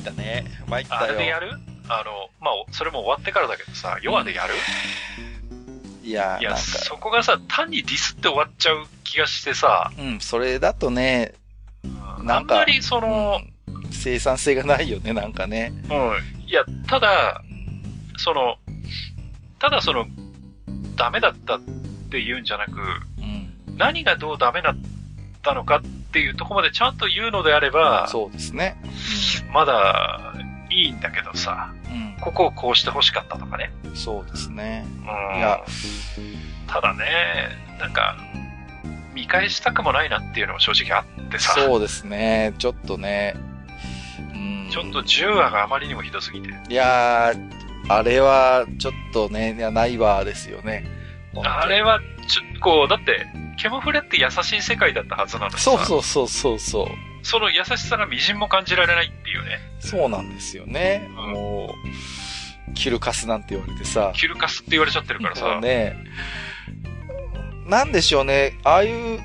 ったね。参ったよ。あれでやる？あの、まあ、それも終わってからだけどさ、ヨアでやる、いや、いや、なんか、そこがさ、単にディスって終わっちゃう気がしてさ、うん、それだとね、あなんかんまりその、うん生産性がないよね、なんかね。うん、いや、ただ、その、ただその、ダメだったって言うんじゃなく、うん。何がどうダメだったのかっていうところまでちゃんと言うのであれば、そうですね。まだいいんだけどさ、うん。ここをこうして欲しかったとかね。うん、そうですね。うんいや、ただね、なんか、見返したくもないなっていうのも正直あってさ、そうですね。ちょっとね。うん。ちょっと10話があまりにもひどすぎて。いやー、あれは、ちょっとね、いや、ないわですよね。あれは、ちょ、こう、だって、ケモフレって優しい世界だったはずなのにさそうそうそうそうそう。その優しさが微塵も感じられないっていうね。そうなんですよね。うんもう、キルカスなんて言われてさ。キルカスって言われちゃってるからさ。ね。なんでしょうね。ああいう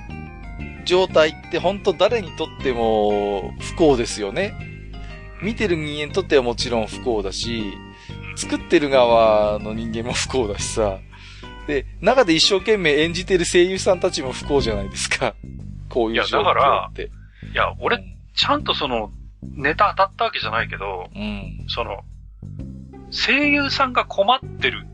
状態って本当誰にとっても不幸ですよね。見てる人間にとってはもちろん不幸だし、作ってる側の人間も不幸だしさ。で、中で一生懸命演じてる声優さんたちも不幸じゃないですか。こういう状況いやだからって。いや、俺、ちゃんとその、ネタ当たったわけじゃないけど、うん。その、声優さんが困ってる、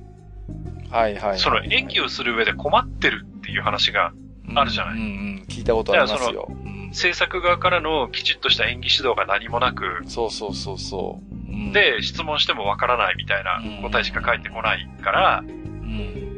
はいはいはい。その演技をする上で困ってるっていう話が、あるじゃないうんうん。聞いたことありますよ。うん制作側からのきちっとした演技指導が何もなく、そうそうそうそう。うん、で、質問してもわからないみたいな答えしか返ってこないから、うん。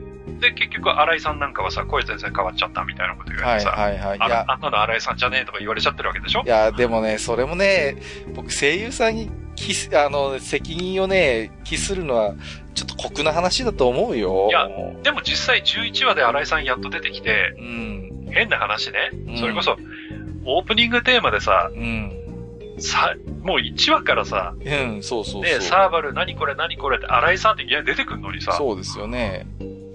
で、結局、新井さんなんかはさ、声全然変わっちゃったみたいなこと言わはいれてさ、はいはい。いあや、あんなの新井さんじゃねえとか言われちゃってるわけでしょ？いや、でもね、それもね、僕声優さんにキス、あの、責任をね、帰するのは、ちょっと酷な話だと思うよ。いやでも実際11話で新井さんやっと出てきて、うん。変な話ねう。んそれこそ、オープニングテーマでさ、うん。さ、もう1話からさ、うん、そうそうそう。ね、サーバル何これ何これって新井さんっていきなり出てくるのにさ、そうですよね。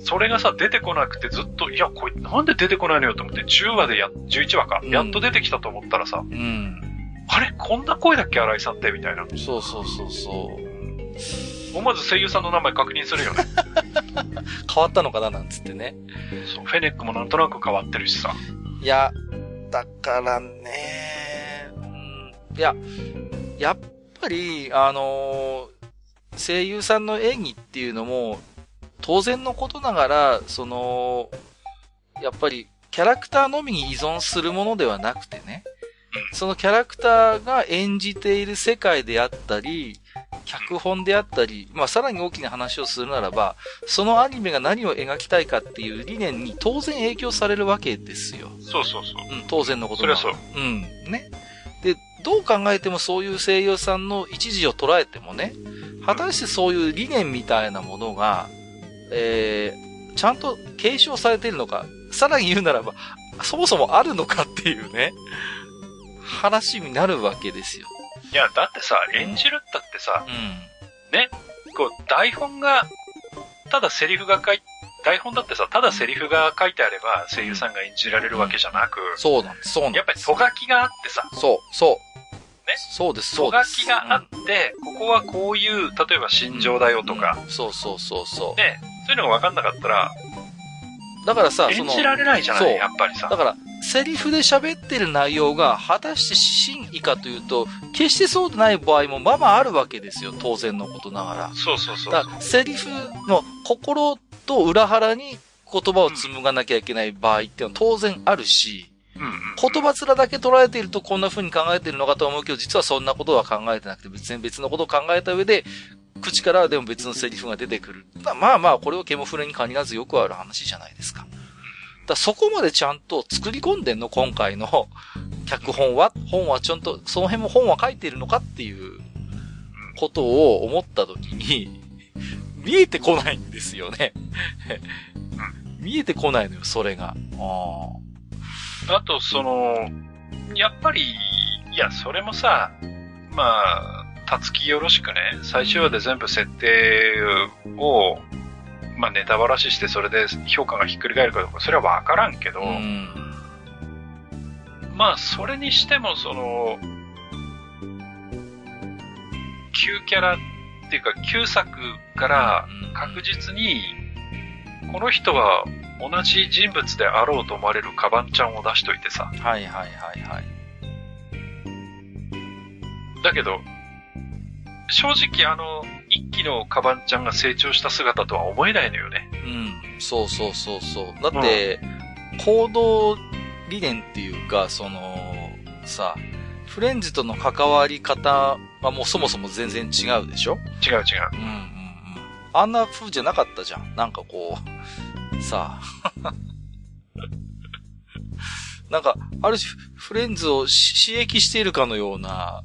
それがさ、出てこなくてずっと、いや、これなんで出てこないのよと思って、10話でや、11話か、うんやっと出てきたと思ったらさ、うん。あれこんな声だっけ新井さんってみたいな。そうそうそうそう。思わず声優さんの名前確認するよね。変わったのかななんつってね。そう、フェネックもなんとなく変わってるしさ。いや、だからね、うん、いや、やっぱり、あのー声優さんの演技っていうのも、当然のことながら、その、やっぱり、キャラクターのみに依存するものではなくてね、そのキャラクターが演じている世界であったり、脚本であったり、まあさらに大きな話をするならば、そのアニメが何を描きたいかっていう理念に当然影響されるわけですよ。そうそうそう。うん、当然のことなそりゃう。うん。ね。で、どう考えてもそういう声優さんの一時を捉えてもね、果たしてそういう理念みたいなものが、えー、ちゃんと継承されているのか、さらに言うならば、そもそもあるのかっていうね、話になるわけですよ。いや、だってさ、演じるったってさ、うん。こう、台本が、ただセリフが書い、台本だってさ、ただセリフが書いてあれば声優さんが演じられるわけじゃなく、そうなんです、そうなんです。やっぱりとがきがあってさ、そう、そう。ね？そうです、とそうです。がきがあって、ここはこういう、例えば心情だよとか、うんそうそうそうそう。ね、そういうのが分かんなかったら、だからさ、その、演じられないじゃない、やっぱりさだ。から、セリフで喋ってる内容が果たして真意かというと、決してそうでない場合もまあまああるわけですよ。当然のことながら。そうそうそうだから、セリフの心と裏腹に言葉を紡がなきゃいけない場合っていうのは当然あるし、うんうん。言葉面だけ捉えているとこんな風に考えているのかと思うけど、実はそんなことは考えてなくて、別に別のことを考えた上で、口からでも別のセリフが出てくる。まあまあ、これはケモフレに限らずよくある話じゃないですか。だかそこまでちゃんと作り込んでんの今回の脚本は？本はちゃんと、その辺も本は書いてるのかっていうことを思ったときに、見えてこないんですよね。見えてこないのよ、それが。ああと、その、やっぱり、いや、それもさ、まあ、たつきよろしくね、最終話で全部設定を、まあ、ネタばらしして、それで評価がひっくり返るかどうか、それはわからんけど、あ。うん。まあ、それにしても、その、旧キャラっていうか旧作からうん確実に、この人は同じ人物であろうと思われるカバンちゃんを出しといてさ。はいはいはいはい。だけど、正直あの、一期のカバンちゃんが成長した姿とは思えないのよね。うん。そうそうそうそう。だって、行動理念っていうか、その、さ、フレンズとの関わり方はもうそもそも全然違うでしょ？違う違う。うんうんうん。あんな風じゃなかったじゃん。なんかこう、さあ。なんか、ある種、フレンズをし刺激しているかのような、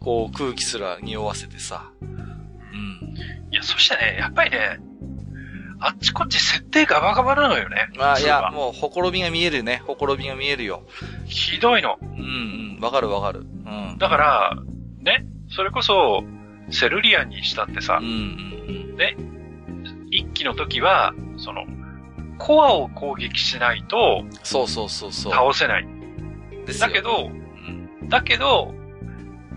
こう、空気すら匂わせてさ。うん。いや、そしてね、やっぱりね、あっちこっち設定ガバガバなのよね。まあ、いや、もう、ほころびが見えるね。ほころびが見えるよ。ひどいの。うんうん。わかるわかる。うん。だから、ね、それこそ、セルリアンにしたってさうん、うん一期の時は、その、コアを攻撃しないとうん。そうそうそうそう。倒せない。ですよだけ、ど、うん。だけど、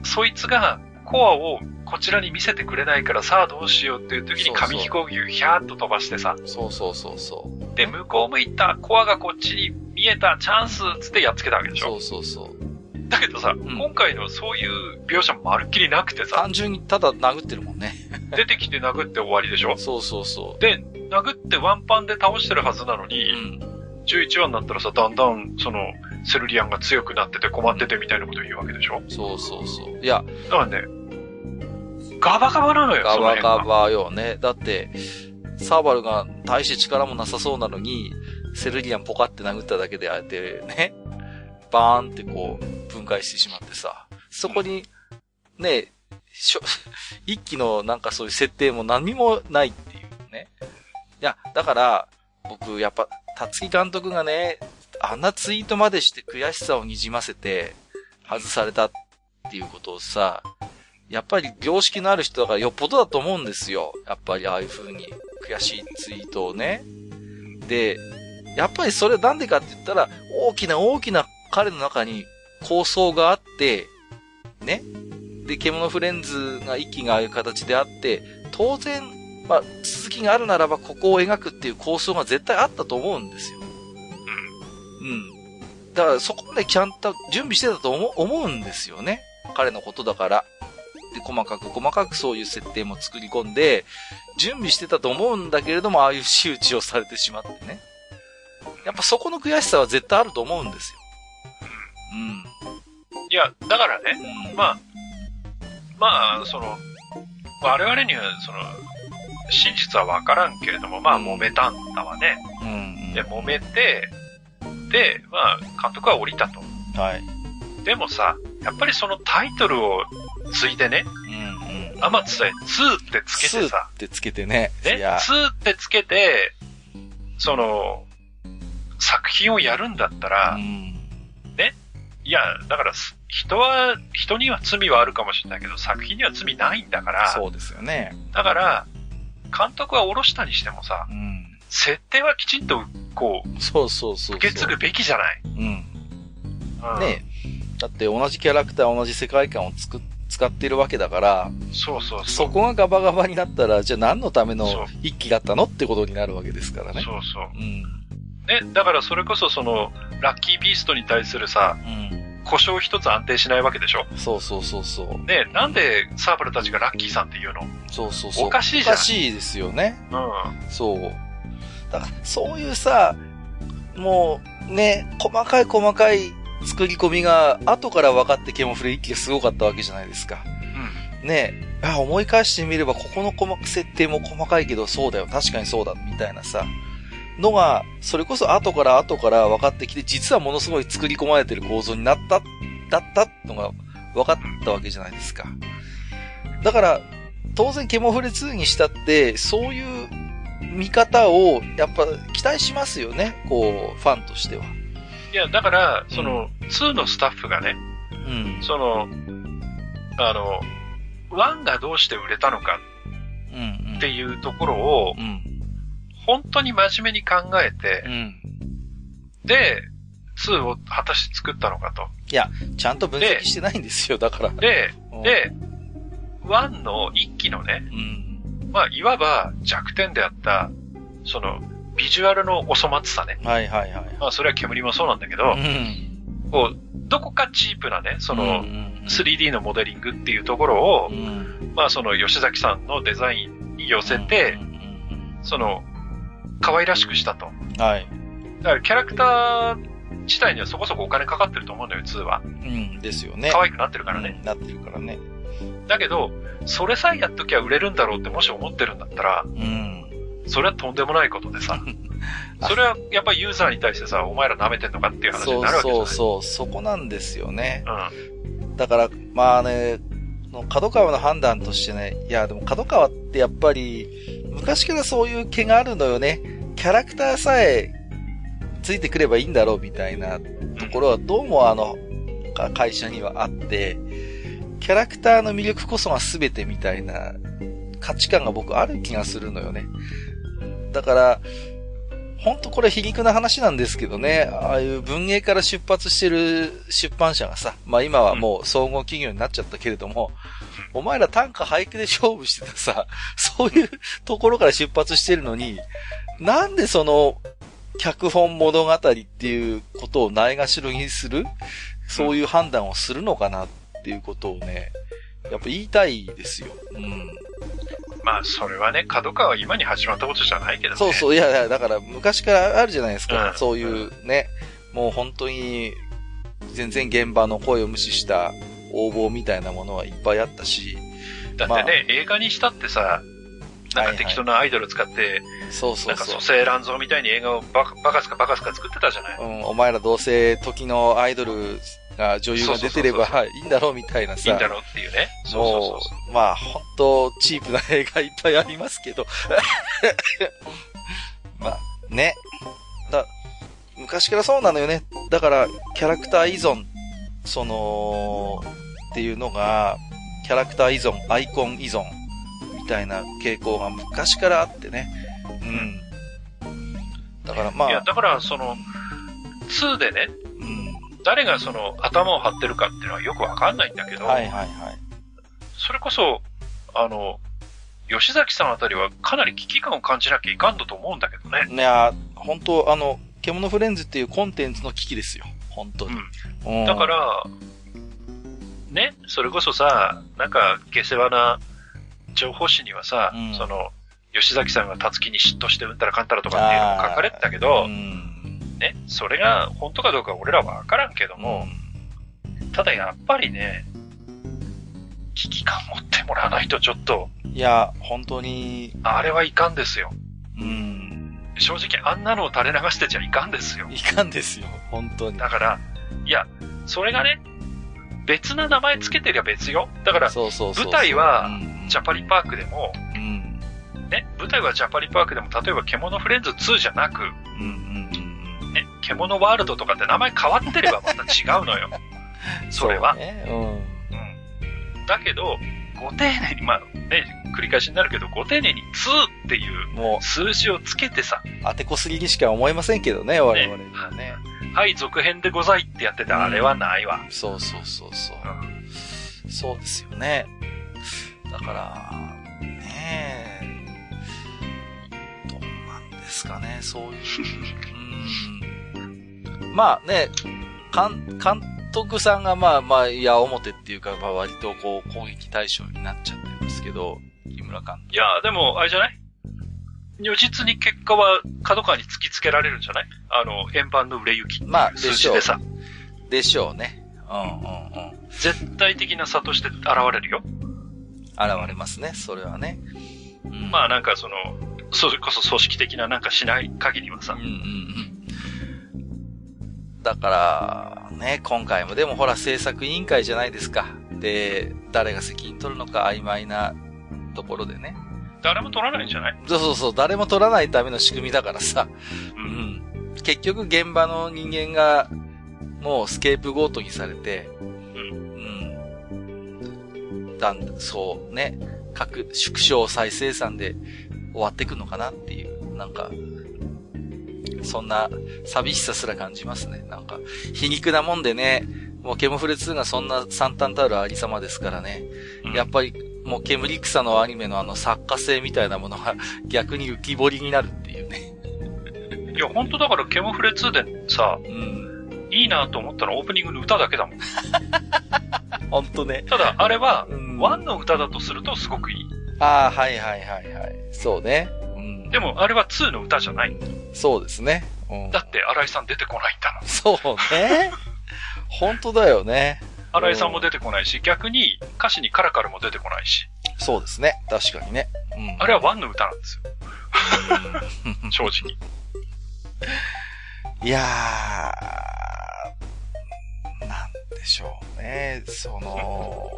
そいつがコアをこちらに見せてくれないからさあどうしようっていう時に紙飛行機をヒャーッと飛ばしてさ、そうそうそうそう。で、向こう向いたコアがこっちに見えたチャンスっつってやっつけたわけでしょそうそうそう。だけどさ、ん今回のそういう描写もまるっきりなくてさ、単純にただ殴ってるもんね。出てきて殴って終わりでしょそうそうそで、殴ってワンパンで倒してるはずなのう。に、うん。11話になったらさ、だんだん、その、セルリアンが強くなってて困っててみたいなことを言うわけでしょ？そうそうそう。いや、だからね、ガバガバなのよ、ガバガが。バよね。だって、サーバルが大して力もなさそうなのに、セルリアンポカって殴っただけでああやってね、バーンってこう、分解してしまってさ、そこに、ね、しょ一気のなんかそういう設定も何もないっていうね。いや、だから、僕、やっぱ、辰木監督がね、あんなツイートまでして悔しさをにじませて、外されたっていうことをさ、やっぱり良識のある人だからよっぽどだと思うんですよ。やっぱりああいう風に悔しいツイートをね。で、やっぱりそれなんでかって言ったら、大きな大きな彼の中に構想があって、ね。で、獣フレンズが一気がああいう形であって、当然、まあ、続きがあるならばここを描くっていう構想が絶対あったと思うんですよ。うん。だからそこまでちゃんと準備してたと思う思うんですよね。彼のことだから。で、細かく細かくそういう設定も作り込んで、準備してたと思うんだけれども、ああいう仕打ちをされてしまってね。やっぱそこの悔しさは絶対あると思うんですよ。いや、だからね、うん。うん。まあ、まあ、その、我々には、その、真実はわからんけれども、まあ、揉めたんだわね。うん、うん。で、揉めて、で、まあ、監督は降りたと。はい。でもさ、やっぱりそのタイトルを継いでね、うん、うん。天津さえ2ってつけてさ、ってつけてね。ね、いや、2ってつけて、その、作品をやるんだったら、うん。いや、だからす、人は、人には罪はあるかもしれないけど、作品には罪ないんだから、そうですよね。だから、監督は下ろしたにしてもさう、ん。設定はきちんと、そうそうそう。受け継ぐべきじゃない？うん。うん、ねだって同じキャラクター、同じ世界観をつく、使ってるわけだから、そうそうそ。こがガバガバになったら、じゃあ何のための一気だったのってことになるわけですからね。そうそう。うん。ね、だからそれこそその、ラッキービーストに対するさ、うん。故障一つ安定しないわけでしょ？そうそうそうそう。ね、なんでサーバルたちがラッキーさんって言うの？そうそうそう。おかしいじゃんおかしいですよね。うん。そう。だから、そういうさ、もう、ね、細かい細かい作り込みが、後から分かってケモフレ一気がすごかったわけじゃないですか。うん。ねあ、思い返してみれば、ここの細か設定も細かいけど、そうだよ、確かにそうだ、みたいなさ、のが、それこそ後から後から分かってきて、実はものすごい作り込まれてる構造になった、だったのが分かったわけじゃないですか。だから、当然、ケモフレ2にしたって、そういう見方を、やっぱ期待しますよね、こう、ファンとしては。いや、だから、その、2のスタッフがね、うん。その、あの、1がどうして売れたのかうん、うん。っていうところをう、ん。本当に真面目に考えてう、ん。で、2を果たして作ったのかと。いや、ちゃんと分析してないんですよ、だから。で、うん、で、1の一期のね、うん。まあ、いわば弱点であった、その、ビジュアルのお粗末さね。はいはいはい。まあ、それは煙もそうなんだけど、うん。こう、どこかチープなね、その、うんうん、3D のモデリングっていうところをう、ん、まあ、その、吉崎さんのデザインに寄せてう、んその、可愛らしくしたと。うんはい。だから、キャラクター自体にはそこそこお金かかってると思うんだよ、2は。うん、ですよね。可愛くなってるからね。うんなってるからね。だけど、それさえやっときゃ売れるんだろうってもし思ってるんだったら、うん。それはとんでもないことでさ。それはやっぱりユーザーに対してさ、お前ら舐めてんのかっていう話そうになるわけじゃないそうそう、そこなんですよね。うん。だから、まあね、の角川の判断としてね、いや、でも角川ってやっぱり、昔からそういう気があるのよね。キャラクターさえついてくればいいんだろうみたいなところはどうもあの、か会社にはあって、キャラクターの魅力こそが全てみたいな価値観が僕ある気がするのよね。だから、ほんとこれ皮肉な話なんですけどね、ああいう文芸から出発してる出版社がさ、まあ今はもう総合企業になっちゃったけれども、お前ら単価俳句で勝負してたさ、そういうところから出発してるのに、なんでその、脚本物語っていうことをないがしろにする？そういう判断をするのかなっていうことをね、やっぱ言いたいですよ。うん。まあ、それはね、角川は今に始まったことじゃないけどね。そうそう、いやいや、だから昔からあるじゃないですか。うんそういうね、もう本当に、全然現場の声を無視した応募みたいなものはいっぱいあったし、だってね、映画にしたってさ、なんか適当なアイドル使って、そうそなかうんそう蘇。生乱造みたいに映画をバカバカすかバカすか作ってたじゃない。うん、お前らどうせ時のアイドルが女優が出てればいいんだろうみたいないさ。いんだろうっていうね。そうそうそうまあ、本当チープな映画いっぱいありますけど。まあ、ね。だ、昔からそうなのよね。だから、キャラクター依存、その、っていうのが、キャラクター依存、アイコン依存、みたいな傾向が昔からあってね。うん。だからまいや、あ、だから、その、2でね、うん。誰がその頭を張ってるかっていうのはよくわかんないんだけど、はいはいはい。それこそ、あの、吉崎さんあたりはかなり危機感を感じなきゃいかんだと思うんだけどね。いや、本当あの、獣フレンズっていうコンテンツの危機ですよ。本当に。うんだか、ら、ね、それこそさ、なんか下世話な情報誌にはさ、うんその、吉崎さんが辰木に嫉妬してうんたらかんたらとかっていうのも書かれてたけど、うん。ね、それが本当かどうか俺らはわからんけども、ただやっぱりね、危機感持ってもらわないとちょっと、いや、本当に、あれはいかんですよ。うん。正直あんなのを垂れ流してちゃいかんですよ。いかんですよ。本当に。だから、いや、それがね、別な名前つけてりゃ別よ。だから、そうそうそう。舞台はうんジャパリパークでも、うん。ね、舞台はジャパリパークでも、例えば獣フレンズ2じゃなく、うんうん獣ワールドとかって名前変わってればまた違うのよ。うん。それはうね。うん。うん。だけど、ご丁寧に、まあね、繰り返しになるけど、ご丁寧に2っていうも数字をつけてさ、う、当てこすぎにしか思えませんけどね、我々にはね。はい、続編でございってやってて、あれはないわ。そうそうそうそうう。んそうですよね。だから、ねえ、どうなんですかね、そういう。うん。まあね、監、監督さんがまあまあ、いや、表っていうか、まあ割とこう、攻撃対象になっちゃってるんですけど、木村監督。いや、でも、あれじゃない？如実に結果は角川に突きつけられるんじゃない？あの、円盤の売れ行き。まあでしょうでしょうね。うんうんうん。絶対的な差として現れるよ。現れますね、それはね。うんまあなんかその、それこそ組織的ななんかしない限りはさうん、うんうん。だから、ね、今回もでもほら制作委員会じゃないですか。で、誰が責任取るのか曖昧なところでね。誰も取らないんじゃない？そうそうそう、誰も取らないための仕組みだからさ。う。うんん。結局現場の人間が、もうスケープゴートにされて、うん。だん、そうね、各縮小再生産で終わっていくのかなっていう、なんか、そんな寂しさすら感じますね。なんか、皮肉なもんでね、もうケモフレ2がそんな惨憺たるありさまですからね。うんやっぱり、もう煙草のアニメのあの作家性みたいなものが逆に浮き彫りになるっていうね。いや、本当だから、ケモフレ2でさ、うん。いいなと思ったのオープニングの歌だけだもん。ほんとね。ただ、あれは、うん1の歌だとするとすごくいい。ああ、はいはいはいはい。そうね。うん。でも、あれは2の歌じゃない。そうですね。うん。だって、新井さん出てこないんだもん。そうね。本当だよね。新井さんも出てこないし、逆に歌詞にカラカルも出てこないし、そうですね。確かにね。うん。あれは1の歌なんですよ、正直。いやー、なんでしょうね。その、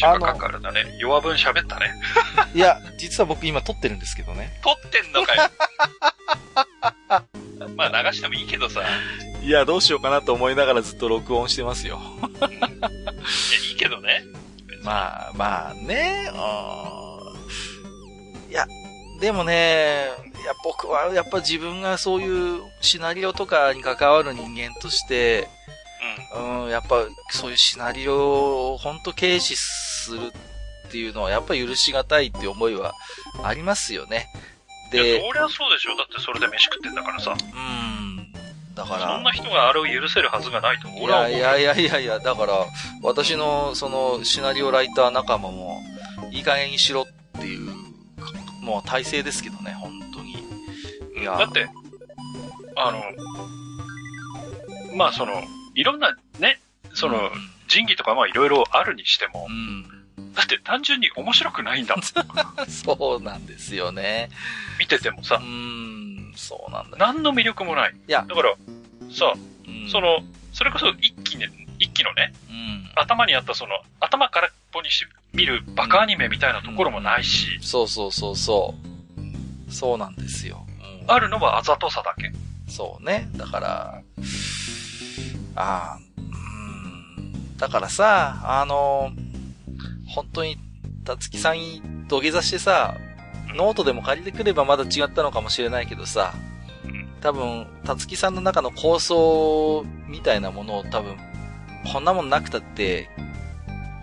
時間かかるだね。弱分喋ったね。いや、実は僕今撮ってるんですけどね。撮ってんのかよ。まあ流してもいいけどさ。いいや、どうしようかなと思いながらずっと録音してますよ。や、いいけどね。まあ、まあね、うん。いや、でもね、いや、僕はやっぱ自分がそういうシナリオとかに関わる人間として、うん、やっぱそういうシナリオを本当軽視するっていうのはやっぱ許しがたいっていう思いはありますよね。うん。いや、で、そりゃそうでしょ。だってそれで飯食ってんだからさ。うん。だかそらん、な人があれを許せるはずがないと思う。やいやいやいやいや、だから、私のそのシナリオライター仲間も、いい加減にしろっていう、もう体制ですけどね、本当に。いやだって、あの、まあその、いろんなね、その、仁義とかまあいろいろあるにしてもう、ん。だって単純に面白くないんだもん。そうなんですよね。見ててもうさ、ん、そうなんだ。何の魅力もない。いやだから、さ、うんそ、の、それこそ一気に、一気のね、うん。頭にあったその、頭からっぽにし見るバカアニメみたいなところもないし、そうそうそうそう。そうなんですよ。うんあるのはあざとさだけ。そうね。だから、ああ、うん。だからさ、あの、本当に、たつきさんに土下座してさ、ノートでも借りてくればまだ違ったのかもしれないけどさ、多分、たつきさんの中の構想みたいなものを多分、こんなもんなくたって、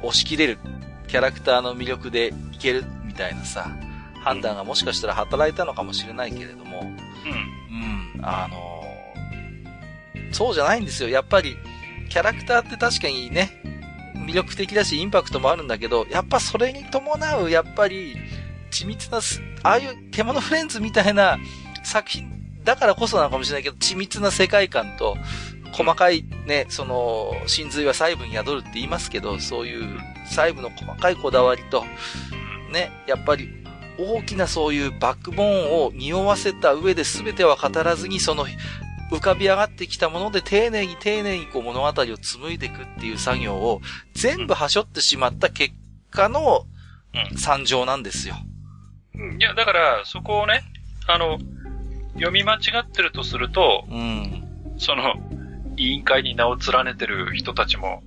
押し切れるキャラクターの魅力でいけるみたいなさ、判断がもしかしたら働いたのかもしれないけれども、うん。うん、あのそうじゃないんですよ。やっぱり、キャラクターって確かにね、魅力的だし、インパクトもあるんだけど、やっぱそれに伴う、やっぱり、緻密な、ああいう獣フレンズみたいな作品だからこそなのかもしれないけど、緻密な世界観と、細かいね、その、真髄は細部に宿るって言いますけど、そういう細部の細かいこだわりと、ね、やっぱり大きなそういうバックボーンを匂わせた上で全ては語らずにその浮かび上がってきたもので丁寧に丁寧にこう物語を紡いでいくっていう作業を全部はしょってしまった結果のうん惨状なんですよ。いや、だから、そこをね、あの、読み間違ってるとすると、うん。その、委員会に名を連ねてる人たちも、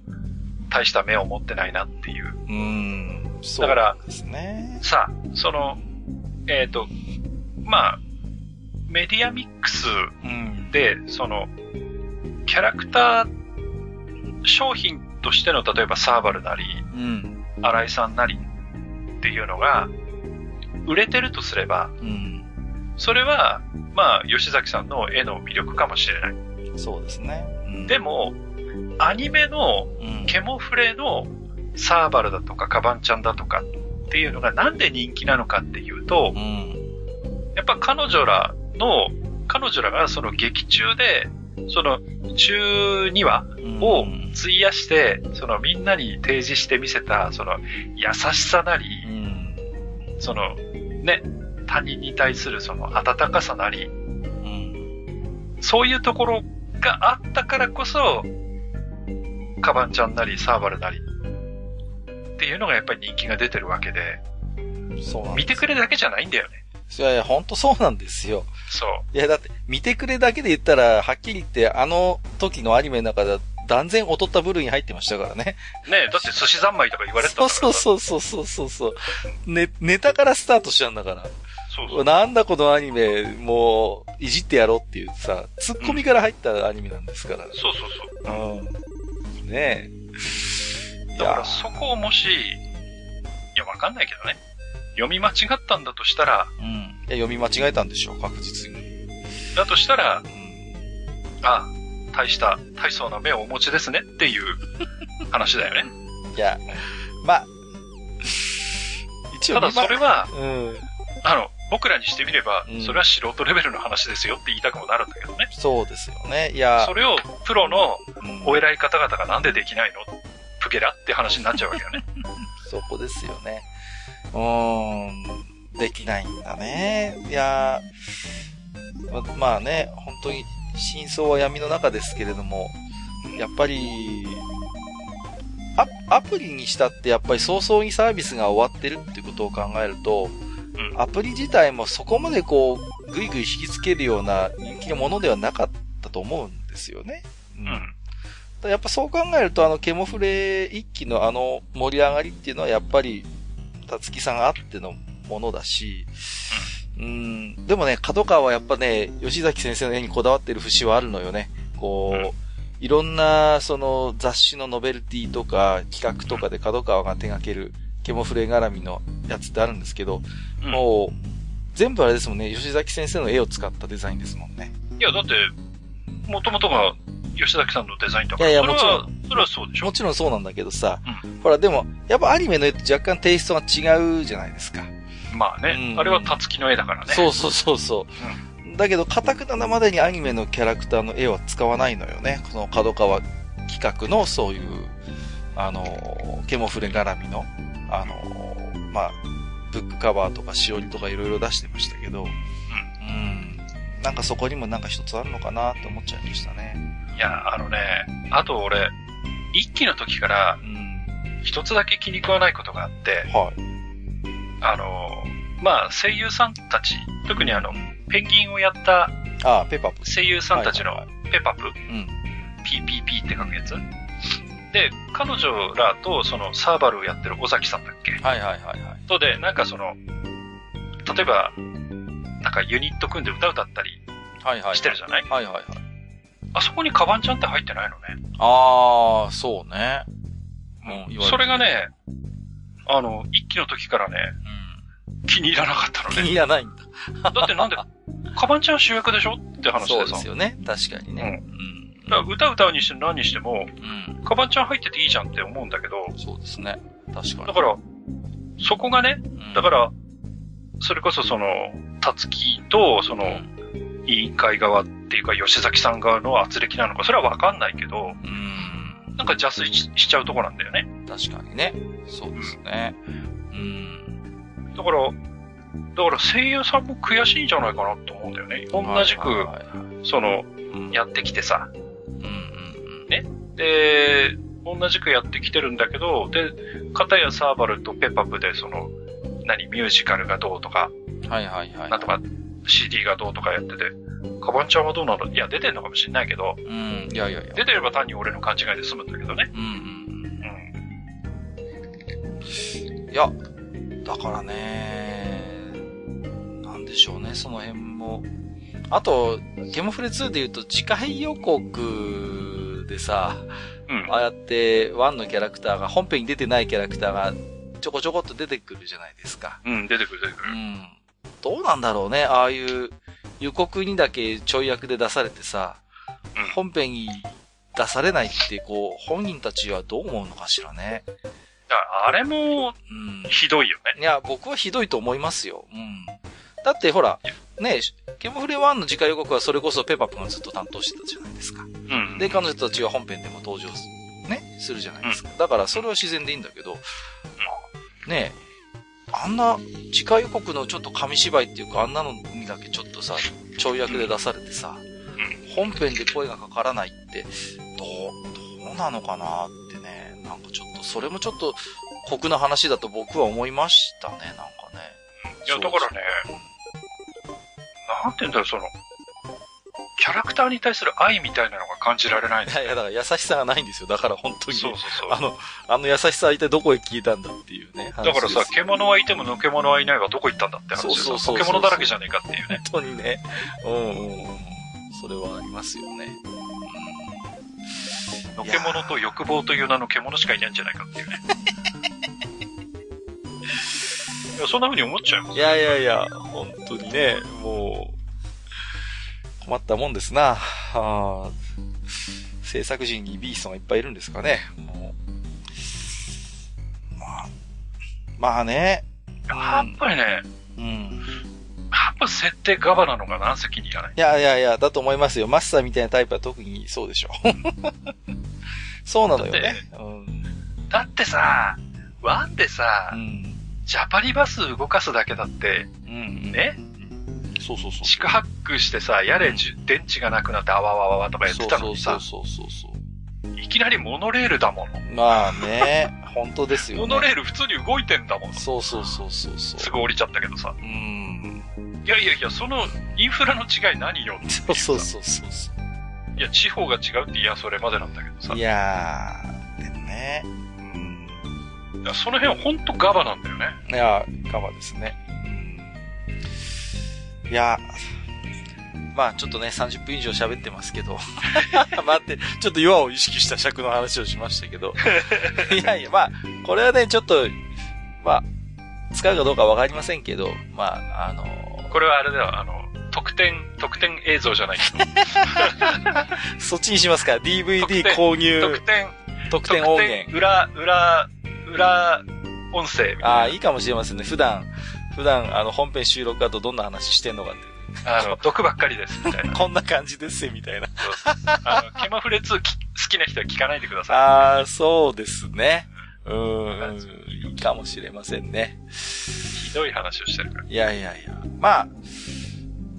大した目を持ってないなっていう。うん。そうだからですね。さあ、その、えっ、と、まあ、メディアミックスその、キャラクター、商品としての、例えばサーバルなり、うん。新井さんなりっていうのが、売れてるとすれば、うん。それは、まあ、吉崎さんの絵の魅力かもしれない。そうですね。うんで、も、アニメのうん。ケモフレのサーバルだとかカバンちゃんだとかっていうのがなんで人気なのかっていうとう、ん。やっぱ彼女らの、彼女らがその劇中で、その12話を費やして、そのみんなに提示してみせた、その優しさなりう、ん。そのね、他人に対するその温かさなり、うん。そういうところがあったからこそ、カバンちゃんなりサーバルなりっていうのがやっぱり人気が出てるわけで、そう見てくれだけじゃないんだよね。いやいや、ほんとそうなんですよ。そう。いや、だって、見てくれだけで言ったら、はっきり言って、あの時のアニメの中では断然劣った部類に入ってましたからね。ねだって寿司三昧とか言われてたそうからさそうそうそうそうそうそう。ね、ネタからスタートしちゃうんだから。そうそう。なんだこのアニメ、もう、いじってやろうっていうさ、ツッコミから入ったアニメなんですから。そうそうそう。うん。ねえ。いだからそこをもし、や、わかんないけどね。読み間違ったんだとしたら、うん。いや、読み間違えたんでしょう、確実に。だとしたらう、ん。あ、大した、大層な目をお持ちですねっていう話だよね。いや、まあ、一応ただそれは、うん。あの、僕らにしてみればうん、それは素人レベルの話ですよって言いたくもなるんだけどね。そうですよね。いや、それをプロのうんお偉い方々がなんでできないの？プゲラって話になっちゃうわけよね。そこですよね。うーん、できないんだね。いやままあね、本当に真相は闇の中ですけれども、やっぱり、アアプリにしたってやっぱり早々にサービスが終わってるってことを考えると、うんアプリ自体もそこまでこう、ぐいぐい引きつけるような人気のものではなかったと思うんですよね。ううん。だからやっぱそう考えると、あの、ケモフレ一期のあの盛り上がりっていうのはやっぱり、たつきさんあってのものだし、うん、でもね、角川はやっぱね、吉崎先生の絵にこだわってる節はあるのよね。こう、うんいろんな、その、雑誌のノベルティとか、企画とかで角川が手掛ける、ケモフレ絡みのやつってあるんですけど、うんもう、全部あれですもんね、吉崎先生の絵を使ったデザインですもんね。いや、だって、もともとが吉崎さんのデザインだから。いやいやもちそれはそうでしょも。ちろんそうなんだけどさ、うほら、でも、やっぱアニメの絵と若干テイストが違うじゃないですか。まあね、うんあれはたつきの絵だからね。そうそうそうそう。だけど、カタクナなまでにアニメのキャラクターの絵は使わないのよね。この角川企画のそういう、あの、ケモフレ絡みの、あの、まあ、ブックカバーとかしおりとかいろいろ出してましたけど、うん。なんかそこにもなんか一つあるのかなって思っちゃいましたね。いや、あのね、あと俺、一期の時からうん。一つだけ気に食わないことがあって、はい。あの、まあ声優さんたち、特にあの、ペンギンをやった。声優さんたちのはいはいペパプ、うん。PPP って書くやつで、彼女らとそのサーバルをやってる尾崎さんだっけ？はいはいはいはい。とで、なんかその、例えば、なんかユニット組んで歌歌ったりはいはい。してるじゃない？はいはいはい。あそこにカバンちゃんって入ってないのね。ああ、そうね。うん、言われそれがね、あの、一期の時からね、う気に入らなかったのん。気にね。入らないんだ。だってなんで、カバンちゃん主役でしょ？って話そうでさ。ですよね。確かにね。だから歌歌うにして何にしても、うん。うん。カバンちゃん入ってていいじゃんって思うんだけど、そうですね。確かに。だから、そこがね、うんだから、それこそその、たつきと、その、うん委員会側っていうか、吉崎さん側の圧力なのか、それはわかんないけど、うん。なんか邪推ししちゃうとこなんだよね。確かにね。そうですね。うん。だから、だから声優さんも悔しいんじゃないかなと思うんだよね。同じく、その、うんやってきてさ、うん。ねで、同じくやってきてるんだけど、で、片やサーバルとペパプで、その、何、ミュージカルがどうとか、はいはいはい。なんとか CD がどうとかやってて、カバンちゃんはどうなの？いや、出てんのかもしれないけど、うん。いやいやいや。出てれば単に俺の勘違いで済むんだけどね。うんうん。いや、だからね、なんでしょうね、その辺も。あと、ケモフレ2で言うと、次回予告でさ、うん。ああやって、ワンのキャラクターが、本編に出てないキャラクターが、ちょこちょこっと出てくるじゃないですか。うん、出てくる出てくる。うん。どうなんだろうね、ああいう予告にだけちょい役で出されてさ、うん本編に出されないって、こう、本人たちはどう思うのかしらね。あれも、うん。ひどいよね。いや、僕はひどいと思いますよ。うん。だってほら、ね、ケモフレ1の次回予告はそれこそペパプがずっと担当してたじゃないですか。うん。で、彼女たちが本編でも登場すね、するじゃないですか。だからそれは自然でいいんだけど、ねあんな次回予告のちょっと紙芝居っていうか、あんなのにだけちょっとさ、ちょい役で出されてさ、本編で声がかからないって、どう、どうなのかなってね、なんかちょっと、それもちょっと酷な話だと僕は思いましたね、なんかね。いや、だからね、なんて言うんだろう、その、キャラクターに対する愛みたいなのが感じられないんだいやだから優しさがないんですよ。だから本当に。そうそうそう。あの、あの優しさは一体どこへ消えたんだっていうね。だからさ獣はいても抜け者はいないはどこ行ったんだって話そうそうそうそうポケモノだらけじゃねえかっていうね。本当にね。うんうんうん。それはありますよね。のけ者と欲望という名の獣しかいないんじゃないかっていうね。いや、そんな風に思っちゃいますいやいやいや、本当にね、もう、困ったもんですな。あ制作陣にビーストがいっぱいいるんですかね。もうまあ、まあね。やっぱりね、うん。やっぱ設定ガバなのがなんせ気に入らない。いやいやいや、だと思いますよ。マスターみたいなタイプは特にそうでしょ。そうなのよね。うん。だってさ、ワンでさう、ん。ジャパリバス動かすだけだって、うん。ね、そうそうそう。四苦八苦してさ、やれじゅ電池がなくなってあわわわわとかやってたのにさ、そうそうそうそういきなりモノレールだもの。そう。まあね、本当ですよね。モノレール普通に動いてんだもん。そうそうそうそうそう。すぐ降りちゃったけどさ。うん。いやいやいや、そのインフラの違い何よっていうさそうそうそうそうそいや、地方が違うっていや、それまでなんだけどさ。う。いいや、やー、でもね。うん。その辺ほんとガバなんだよね。いやー、いかがですね。うん。いやまあちょっとね、30分以上喋ってますけど。待って、ちょっと岩を意識した尺の話をしましたけど。いやいや、まあ、これはね、ちょっと、まあ、使うかどうかわかりませんけど、まあ、あのこれはあれだよ、あの、特典、特典映像じゃないけど。そっちにしますか ?DVD 購入特典、特典音源。裏、裏、裏音声みたいな。ああ、いいかもしれませんね。普段、普段、あの、本編収録だとどんな話してんのかっていう。あの、毒ばっかりです、みたいな。こんな感じですよ、みたいな。あの、ケマフレ2き好きな人は聞かないでくださああ、そうですね。うーん、いいかもしれませんね。い。ひどい話をしてるから。いやいやいや。まあ、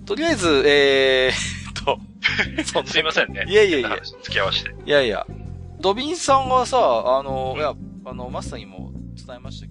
とりあえず、えーっ と、すいませんね。いやいやいや付き合わせて。いやいや。ドビンさんがさ、あの、いや、あの、マスターにも伝えましたけど、